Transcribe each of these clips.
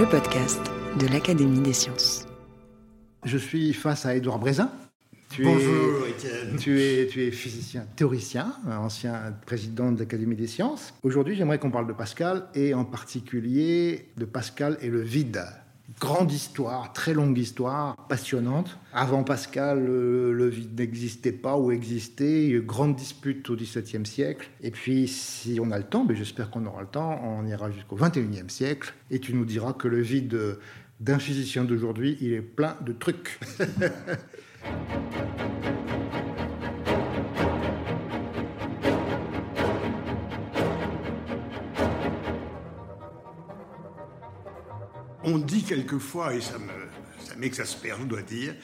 Le podcast de l'Académie des sciences. Je suis face à Édouard Brézin. Tu Bonjour, Étienne. Tu es, tu es physicien théoricien, ancien président de l'Académie des sciences. Aujourd'hui, j'aimerais qu'on parle de Pascal et en particulier de Pascal et le vide grande histoire, très longue histoire, passionnante. Avant Pascal, le, vide n'existait pas ou existait. Il y a eu grande dispute au XVIIe siècle. Et puis, si on a le temps, mais j'espère qu'on aura le temps, on ira jusqu'au XXIe siècle. Et tu nous diras que le vide d'un physicien d'aujourd'hui, il est plein de trucs. on dit quelquefois, et ça m'exaspère, je dois dire,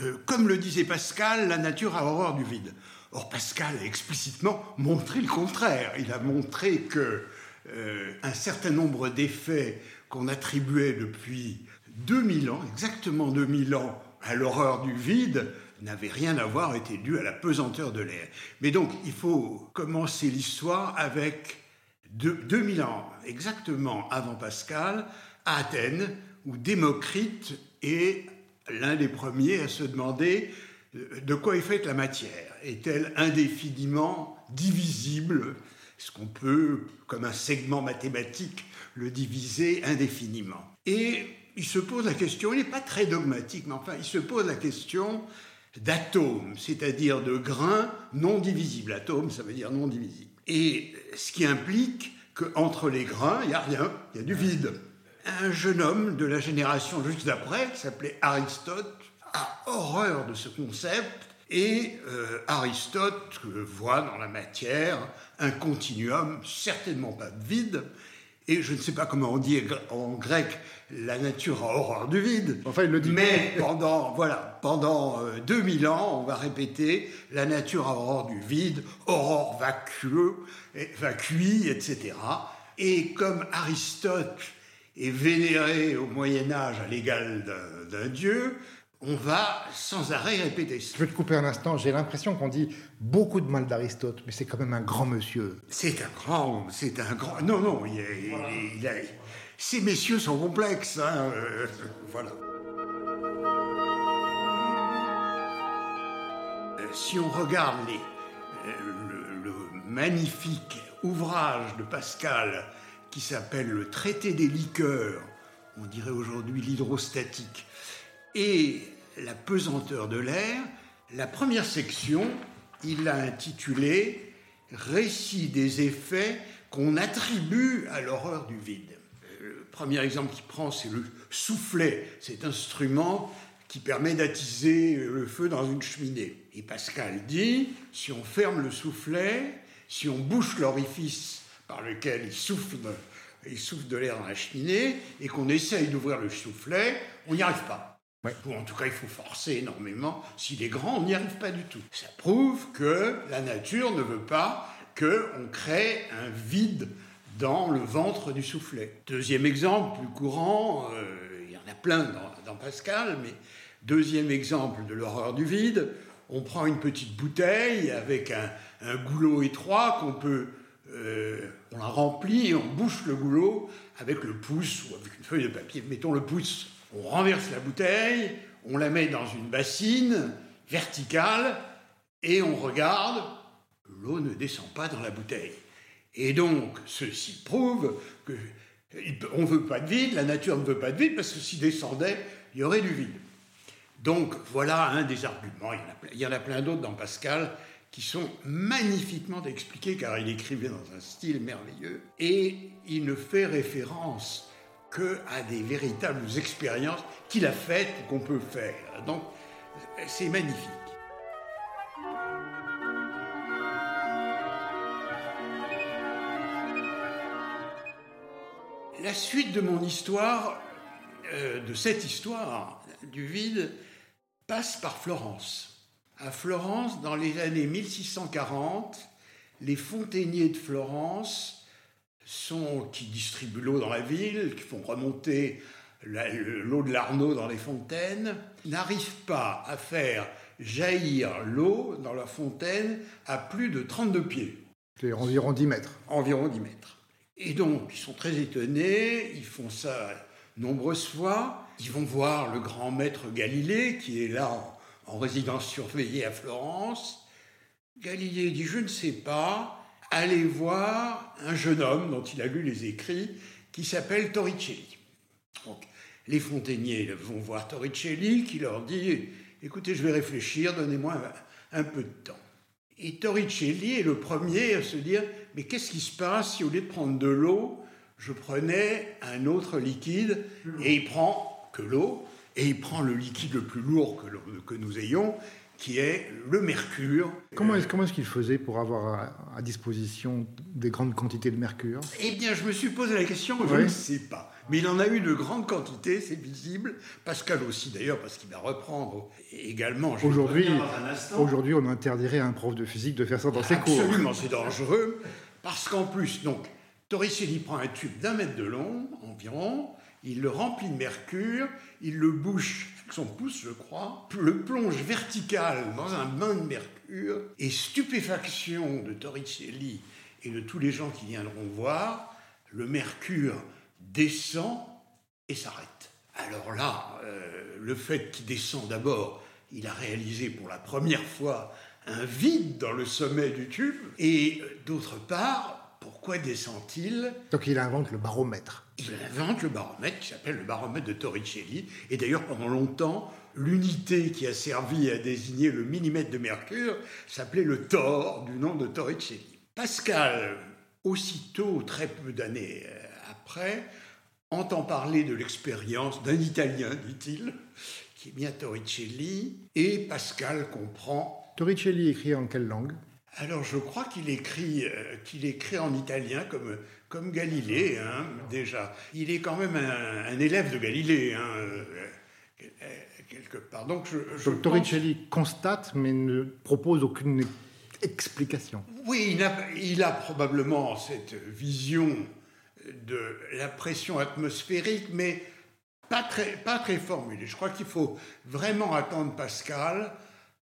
euh, comme le disait Pascal, la nature a horreur du vide. Or, Pascal a explicitement montré le contraire. Il a montré que euh, un certain nombre d'effets qu'on attribuait depuis 2000 ans, exactement 2000 ans, à l'horreur du vide, n'avaient rien à voir, étaient dus à la pesanteur de l'air. Mais donc, il faut commencer l'histoire avec 2000 ans, exactement avant Pascal, Athènes, où Démocrite est l'un des premiers à se demander euh, de quoi est faite la matière. Est-elle indéfiniment divisible? Est-ce qu'on peut, comme un segment mathématique, le diviser indéfiniment? Et il se pose la question, il n'est pas très dogmatique, mais enfin, il se pose la question d'atomes, c'est-à-dire de grains non divisibles. Atome, ça veut dire non divisible. Et ce qui implique qu'entre les grains, il n'y a rien, il y a du vide un jeune homme de la génération juste d'après, qui s'appelait Aristote, a horreur de ce concept et euh, Aristote voit dans la matière un continuum, certainement pas de vide, et je ne sais pas comment on dit en grec, la nature a horreur du vide. Enfin, il le dit. Mais pendant, voilà, pendant 2000 euh, ans, on va répéter, la nature a horreur du vide, horreur vacueux, vacui, etc. Et comme Aristote et vénéré au Moyen Âge à l'égal d'un dieu, on va sans arrêt répéter ça. Je vais te couper un instant, j'ai l'impression qu'on dit beaucoup de mal d'Aristote, mais c'est quand même un grand monsieur. C'est un grand, c'est un grand... Non, non, il, ces messieurs sont complexes, hein, euh, voilà. Euh, si on regarde les, euh, le, le magnifique ouvrage de Pascal qui s'appelle le traité des liqueurs, on dirait aujourd'hui l'hydrostatique, et la pesanteur de l'air, la première section, il l'a intitulée Récit des effets qu'on attribue à l'horreur du vide. Le premier exemple qu'il prend, c'est le soufflet, cet instrument qui permet d'attiser le feu dans une cheminée. Et Pascal dit, si on ferme le soufflet, si on bouche l'orifice par lequel il souffle, il souffle de l'air dans la cheminée et qu'on essaye d'ouvrir le soufflet, on n'y arrive pas. Ou en tout cas, il faut forcer énormément. S'il est grand, on n'y arrive pas du tout. Ça prouve que la nature ne veut pas qu'on crée un vide dans le ventre du soufflet. Deuxième exemple, plus courant, euh, il y en a plein dans, Pascal, mais deuxième exemple de l'horreur du vide, on prend une petite bouteille avec un goulot étroit qu'on peut euh, on la remplit et on bouche le goulot avec le pouce ou avec une feuille de papier. Mettons le pouce, on renverse la bouteille, on la met dans une bassine verticale et on regarde, l'eau ne descend pas dans la bouteille. Et donc, ceci prouve que on ne veut pas de vide, la nature ne veut pas de vide, parce que s'il descendait, il y aurait du vide. Donc voilà un des arguments. Il y en a plein d'autres dans Pascal qui sont magnifiquement expliqués, car il écrivait dans un style merveilleux, et il ne fait référence que à des véritables expériences qu'il a faites qu'on peut faire. Donc, c'est magnifique. la suite de mon histoire, euh, de cette histoire du vide, passe par Florence. À Florence, dans les années 1640, les fontainiers de Florence sont, qui distribuent l'eau dans la ville, qui font remonter l'eau de l'Arnaud dans les fontaines, n'arrivent pas à faire jaillir l'eau dans la fontaine à plus de 32 pieds. C'est environ 10 mètres. Environ 10 mètres. Et donc, ils sont très étonnés, ils font ça nombreuses fois. Ils vont voir le grand maître Galilée, qui est là en, résidence surveillée à Florence. Galilée dit Je ne sais pas, allez voir un jeune homme dont il a lu les écrits, qui s'appelle Torricelli. Donc, les fontainiers vont voir Torricelli, qui leur dit Écoutez, je vais réfléchir, donnez-moi un, un peu de temps. Et Torricelli est le premier à se dire Mais qu'est-ce qui se passe si au lieu de prendre de l'eau, je prenais un autre liquide et il prend que l'eau et il prend le liquide le plus lourd que, que nous ayons, qui est le mercure. Comment est-ce est qu'il faisait pour avoir à, disposition des grandes quantités de mercure? Eh bien, je me suis posé la question, je ne sais pas. Mais il en a eu de grandes quantités, c'est visible. Pascal aussi, d'ailleurs, parce qu'il va reprendre également. Aujourd'hui, aujourd'hui, on interdirait à un prof de physique de faire ça dans ses cours. Absolument, c'est dangereux. Parce qu'en plus, donc, Torricelli prend un tube d'un mètre de long environ, il le remplit de mercure, il le bouche avec son pouce, je crois, le plonge vertical dans un bain de mercure, et stupéfaction de Torricelli et de tous les gens qui viendront voir, le mercure descend et s'arrête. Alors là, euh, le fait qu'il descend d'abord, il a réalisé pour la première fois un vide dans le sommet du tube, et euh, d'autre part, pourquoi descend-il? Donc il invente le baromètre. Il invente le baromètre qui s'appelle le baromètre de Torricelli. Et d'ailleurs, pendant longtemps, l'unité qui a servi à désigner le millimètre de mercure s'appelait le Thor, du nom de Torricelli. Pascal, aussitôt, très peu d'années euh, après, entend parler de l'expérience d'un Italien, dit-il, qui est bien Torricelli, et Pascal comprend. Torricelli écrit en quelle langue? Alors je crois qu'il écrit, euh, qu'il écrit en italien comme, comme Galilée, hein, déjà. Il est quand même un, élève de Galilée, hein, euh, quelque part. Donc, je, Torricelli constate mais ne propose aucune explication. Oui, il a, il a probablement cette vision de la pression atmosphérique, mais pas très, pas très formulée. Je crois qu'il faut vraiment attendre Pascal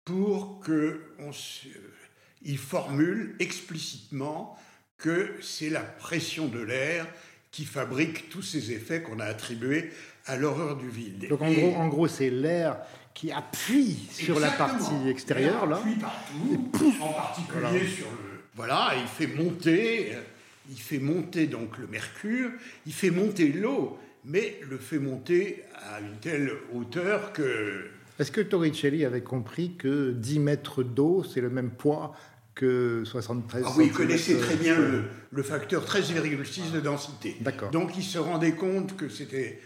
pour que on se il formule explicitement que c'est la pression de l'air qui fabrique tous ces effets qu'on a attribués à l'horreur du vide. Donc en gros, en gros c'est l'air qui appuie sur la partie extérieure, là. Appuie partout, en particulier sur le. Voilà, il fait monter, il fait monter donc le mercure, il fait monter l'eau, mais le fait monter à une telle hauteur que. Est-ce que Torricelli avait compris que 10 mètres d'eau, c'est le même poids que 73 ah oui, il connaissait très bien le, le facteur 13,6 de densité. D'accord. Donc il se rendait compte que c'était.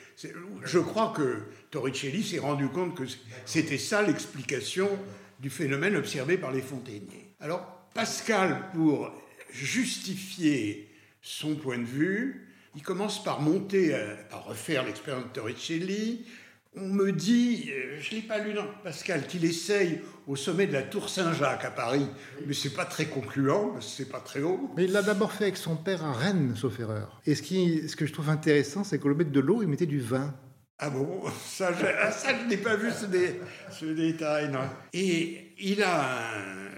Je crois que Torricelli s'est rendu compte que c'était ça l'explication du phénomène observé par les fontainiers. Alors Pascal, pour justifier son point de vue, il commence par monter, à refaire l'expérience de Torricelli, on me dit, euh, je ne l'ai pas lu dans Pascal, qu'il essaye au sommet de la Tour Saint-Jacques à Paris, mais c'est pas très concluant, c'est pas très haut. Mais il l'a d'abord fait avec son père à Rennes, sauf erreur. Et ce, qui, ce que je trouve intéressant, c'est qu'au lieu de l'eau, il mettait du vin. Ah bon? Ça, je, ah, n'ai pas vu ce, détail, non. Et il a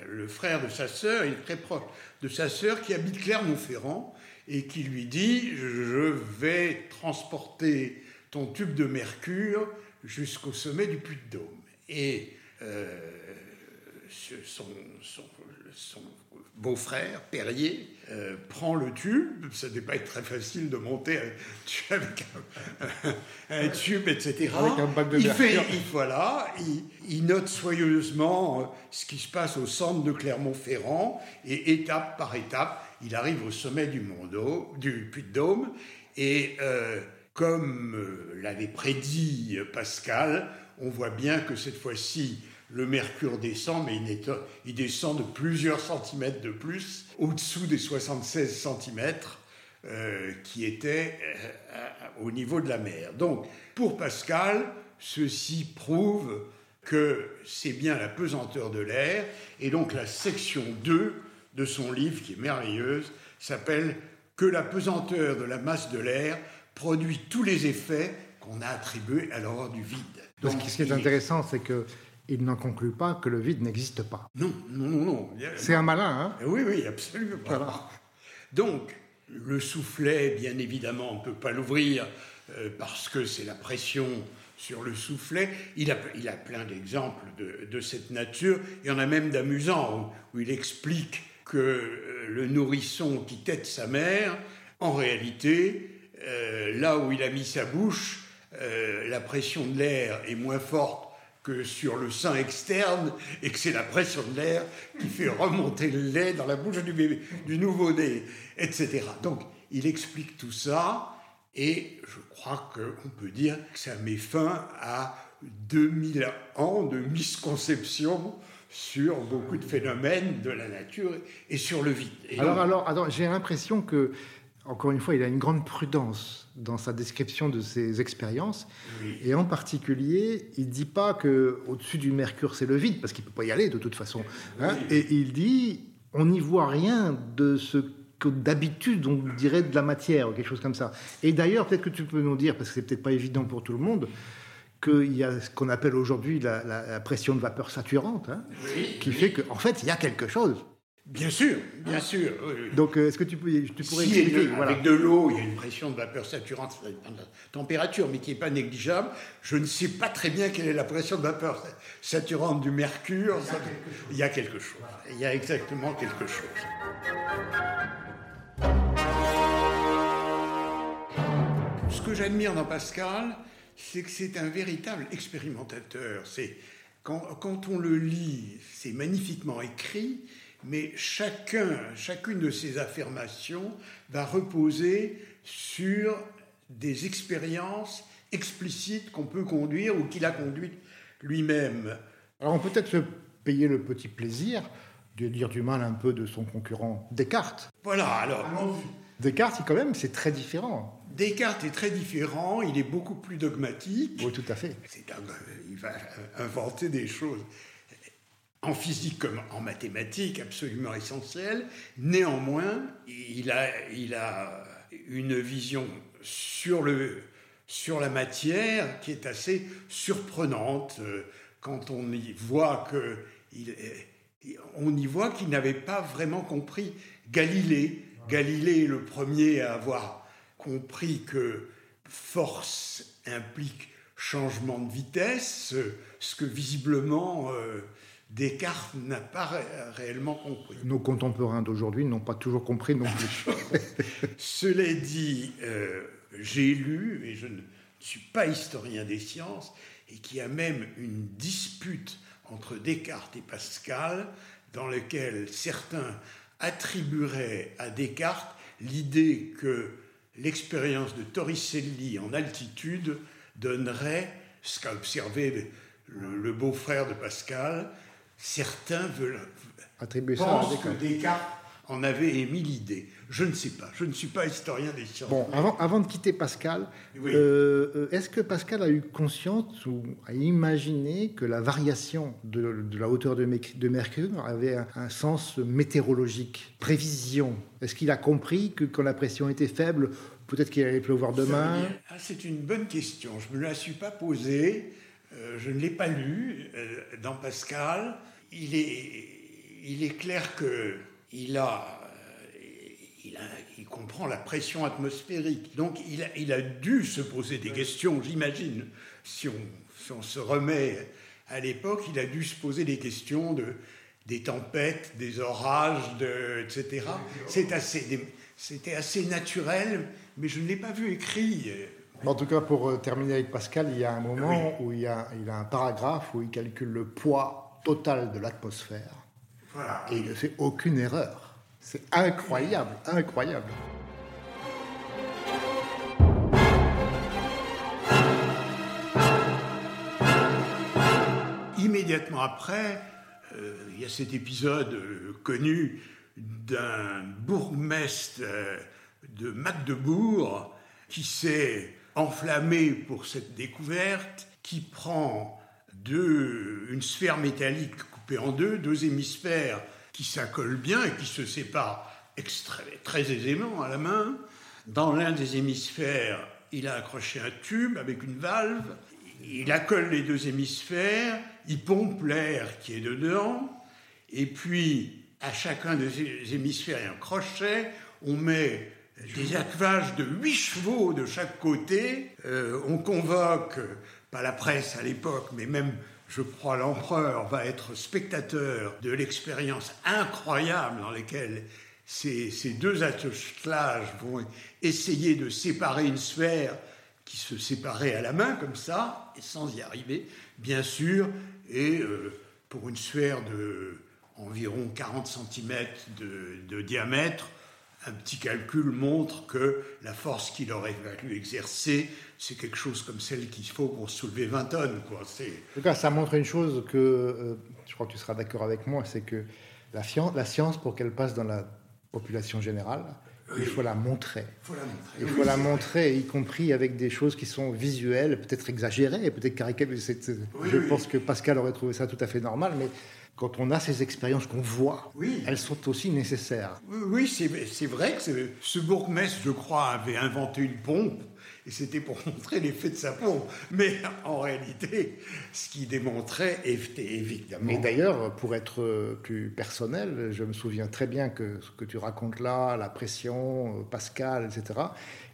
le frère de sa sœur, il est très proche de sa sœur, qui habite Clermont-Ferrand, et qui lui dit, je vais transporter ton tube de mercure jusqu'au sommet du Puy de Dôme. Et euh, son, beau-frère, Perrier, euh, prend le tube. Ça devait pas être très facile de monter avec un, tube, etc. Avec un bac de il fait, il, voilà, il, note soigneusement euh, ce qui se passe au centre de Clermont-Ferrand et étape par étape, il arrive au sommet du, Mondo, du Puy de Dôme et comme euh, l'avait prédit euh, Pascal, on voit bien que cette fois-ci, le mercure descend, mais il, descend de plusieurs centimètres de plus, au-dessous des 76 centimètres. euh, qui était au niveau de la mer. Donc, pour Pascal, ceci prouve que c'est bien la pesanteur de l'air, et donc la section 2 de son livre, qui est merveilleuse, s'appelle Que la pesanteur de la masse de l'air produit tous les effets qu'on a attribués à l'horreur du vide. Donc, ce qui est intéressant, c'est que il n'en conclut pas que le vide n'existe pas. Non, non, non, non. C'est un malin, hein Oui, oui, absolument. Donc, le soufflet, bien évidemment, on ne peut pas l'ouvrir euh, parce que c'est la pression sur le soufflet. Il a, il a plein d'exemples de, cette nature. Il y en a même d'amusants où, il explique que euh, le nourrisson qui tête sa mère, en réalité, euh, là où il a mis sa bouche, la pression de l'air est moins forte que sur le sein externe et que c'est la pression de l'air qui fait remonter le lait dans la bouche du bébé, du nouveau-né, etc. Donc, il explique tout ça et je crois qu'on peut dire que ça met fin à 2000 ans de misconception sur beaucoup de phénomènes de la nature et sur le vide. alors, alors, alors j'ai l'impression que encore une fois, il a une grande prudence dans sa description de ses expériences. Et en particulier, il ne dit pas qu'au-dessus du Mercure, c'est le vide, parce qu'il ne peut pas y aller de toute façon. Hein. Et il dit, on n'y voit rien de ce que d'habitude on dirait de la matière, ou quelque chose comme ça. Et d'ailleurs, peut-être que tu peux nous dire, parce que c'est peut-être pas évident pour tout le monde, qu'il y a ce qu'on appelle aujourd'hui la, pression de vapeur saturante, hein, qui fait qu'en en fait, il y a quelque chose. Bien sûr, bien sûr. Donc, euh, est-ce que tu, peux, tu pourrais si expliquer Avec de l'eau, il y a une pression de vapeur saturante, ça dépend de la température, mais qui n'est pas négligeable. Je ne sais pas très bien quelle est la pression de vapeur saturante du mercure. Il y a quelque chose. Il y a, exactement quelque chose. Ce que j'admire dans Pascal, c'est que c'est un véritable expérimentateur. C'est quand, quand on le lit, c'est magnifiquement écrit mais chacun, chacune de ces affirmations va reposer sur des expériences explicites qu'on peut conduire ou qu'il a conduites lui-même. Alors on peut peut-être se payer le petit plaisir de dire du mal un peu de son concurrent Descartes. Voilà, alors. Descartes, quand même, c'est très différent. Descartes est très différent, il est beaucoup plus dogmatique. Oui, tout à fait. il va inventer des choses en physique comme en mathématiques absolument essentiel. Néanmoins, il a, une vision sur, la matière qui est assez surprenante euh, quand on y voit que y voit qu'il n'avait pas vraiment compris Galilée. Galilée est le premier à avoir compris que force implique changement de vitesse, ce que visiblement euh, Descartes n'a pas réellement compris. Nos contemporains d'aujourd'hui n'ont pas toujours compris non plus. Cela dit, euh, j'ai lu, et je ne suis pas historien des sciences, et qu'il y a même une dispute entre Descartes et Pascal, dans laquelle certains attribueraient à Descartes l'idée que l'expérience de Torricelli en altitude donnerait ce qu'a observé le beau-frère de Pascal, certains veulent attribuer ça à Descartes. que Descartes en avait émis l'idée. Je ne sais pas, je ne suis pas historien des sciences. Bon, avant, avant de quitter Pascal, euh, est-ce que Pascal a eu conscience ou a imaginé que la variation de, la hauteur de, Mercure avait un, sens météorologique, prévision? Est-ce qu'il a compris que quand la pression était faible, peut-être qu'il allait pleuvoir demain? ah, C'est une bonne question, je ne me la suis pas posée. Euh, je ne l'ai pas lu dans Pascal il est, il est clair qu'il a, il, a, il comprend la pression atmosphérique. Donc il a, il a dû se poser des questions, j'imagine. Si on, si on se remet à l'époque, il a dû se poser des questions de, des tempêtes, des orages, de, etc. C'est assez, c'était assez naturel, mais je ne l'ai pas vu écrit. En tout cas, pour euh, terminer avec Pascal, il y a un moment où il, y a, il a un paragraphe où il calcule le poids total de l'atmosphère. Et il ne fait aucune erreur. C'est incroyable, incroyable. Immédiatement après, euh, il y a cet épisode euh, connu d'un bourgmestre euh, de Magdebourg qui s'est enflammé pour cette découverte, qui prend deux, une sphère métallique coupée en deux, deux hémisphères qui s'accolent bien et qui se séparent très aisément à la main. Dans l'un des hémisphères, il a accroché un tube avec une valve, il accole les deux hémisphères, il pompe l'air qui est dedans, et puis à chacun des hémisphères et un crochet, on met des attelage de huit chevaux de chaque côté. Euh, on convoque, pas la presse à l'époque, mais même, je crois, l'empereur va être spectateur de l'expérience incroyable dans laquelle ces, ces deux attelages vont essayer de séparer une sphère qui se séparait à la main comme ça, et sans y arriver, bien sûr, et euh, pour une sphère de environ 40 cm de diamètre, un petit calcul montre que la force qu'il aurait fallu exercer, c'est quelque chose comme celle qu'il faut pour soulever 20 tonnes. Quoi. En tout cas, ça montre une chose que, euh, je crois que tu seras d'accord avec moi, c'est que la, science, la science pour qu'elle passe dans la population générale, il faut la montrer. Il faut la montrer, y compris avec des choses qui sont visuelles, peut-être exagérées, peut-être caricaturées. je pense que Pascal aurait trouvé ça tout à fait normal, mais quand on a ces expériences qu'on voit, elles sont aussi nécessaires. Oui, c'est vrai que ce bourgmestre, je crois, avait inventé une pompe, et c'était pour montrer l'effet de sa pompe. Mais en réalité, ce qu'il démontrait était évidemment... Mais d'ailleurs, pour être plus personnel, je me souviens très bien que ce que tu racontes là, la pression, Pascal, etc.,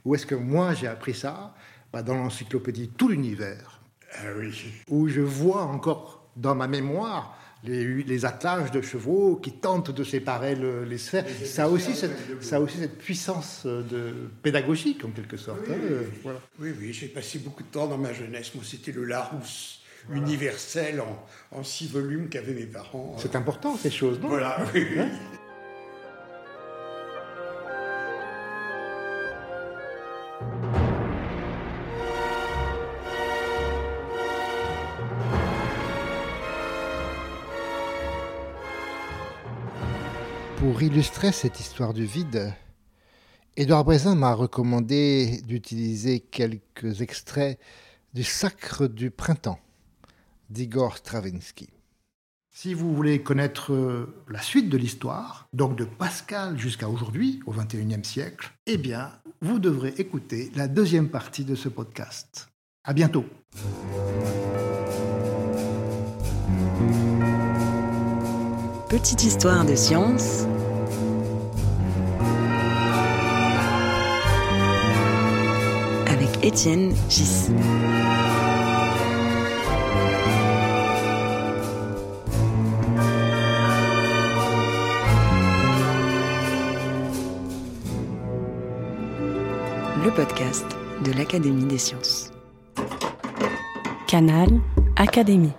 où est-ce que moi j'ai appris ça? Bah, Dans l'encyclopédie Tout l'univers, ah oui. où je vois encore dans ma mémoire les, attelages de chevaux qui tentent de séparer les sphères. Ça a, aussi cette, ça aussi cette puissance euh, de, pédagogique, en quelque sorte. Oui, hein, oui, oui, j'ai passé beaucoup de temps dans ma jeunesse. Moi, c'était le Larousse universel en, six volumes qu'avaient mes parents. C'est important, ces choses, non? Voilà, oui. Hein? Pour illustrer cette histoire du vide, Édouard Brézin m'a recommandé d'utiliser quelques extraits du Sacre du printemps d'Igor Stravinsky. Si vous voulez connaître euh, la suite de l'histoire, donc de Pascal jusqu'à aujourd'hui, au XXIe siècle, eh bien, vous devrez écouter la deuxième partie de ce podcast. À bientôt. Petite histoire de science Étienne Gis. Le podcast de l'Académie des sciences. Canal Académie.